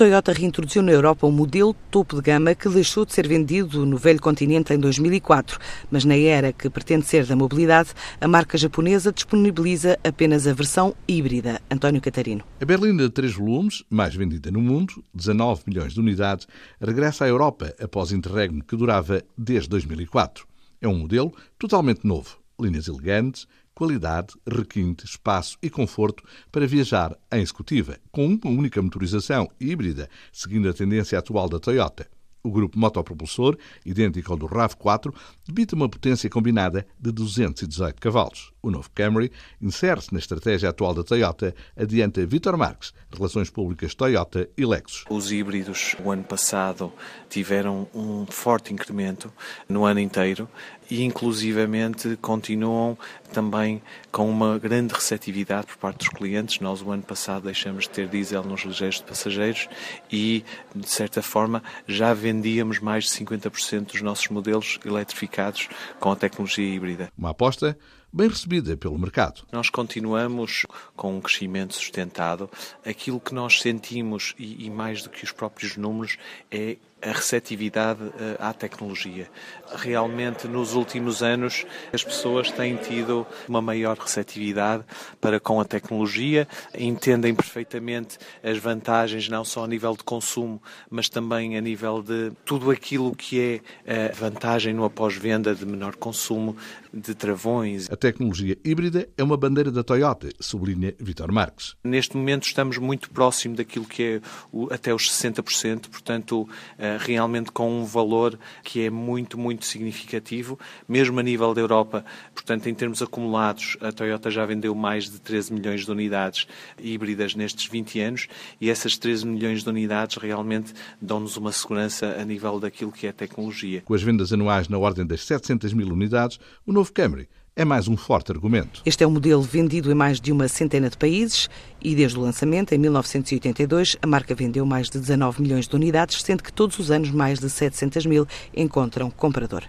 Toyota reintroduziu na Europa um modelo topo de gama que deixou de ser vendido no velho continente em 2004, mas na era que pretende ser da mobilidade, a marca japonesa disponibiliza apenas a versão híbrida. António Catarino. A berlina de três volumes, mais vendida no mundo, 19 milhões de unidades, regressa à Europa após interregno que durava desde 2004. É um modelo totalmente novo, linhas elegantes, qualidade, requinte, espaço e conforto para viajar em executiva, com uma única motorização híbrida, seguindo a tendência atual da Toyota. O grupo motopropulsor, idêntico ao do RAV4, debita uma potência combinada de 218 cavalos. O novo Camry insere-se na estratégia atual da Toyota, adianta Vitor Marques, Relações Públicas Toyota e Lexus. Os híbridos, o ano passado, tiveram um forte incremento no ano inteiro e, inclusivamente, continuam também com uma grande receptividade por parte dos clientes. Nós, o ano passado, deixamos de ter diesel nos ligeiros de passageiros e, de certa forma, já vendíamos mais de 50% dos nossos modelos eletrificados com a tecnologia híbrida. Uma aposta bem recebida pelo mercado. Nós continuamos com um crescimento sustentado. Aquilo que nós sentimos, e, e mais do que os próprios números, é a receptividade eh, à tecnologia. Realmente, nos últimos anos, as pessoas têm tido uma maior receptividade para com a tecnologia, entendem perfeitamente as vantagens, não só a nível de consumo, mas também a nível de tudo aquilo que é a vantagem no após-venda de menor consumo, de travões. A tecnologia híbrida é uma bandeira da Toyota, sublinha Vitor Marques. Neste momento estamos muito próximo daquilo que é até os 60%, portanto, eh, realmente com um valor que é muito, muito significativo, mesmo a nível da Europa. Portanto, em termos acumulados, a Toyota já vendeu mais de 13 milhões de unidades híbridas nestes 20 anos e essas 13 milhões de unidades realmente dão-nos uma segurança a nível daquilo que é tecnologia. Com as vendas anuais na ordem das 700 mil unidades, o novo Camry é mais um forte argumento. Este é um modelo vendido em mais de uma centena de países e desde o lançamento, em 1982, a marca vendeu mais de 19 milhões de unidades, sendo que todos os anos mais de 700 mil encontram comprador.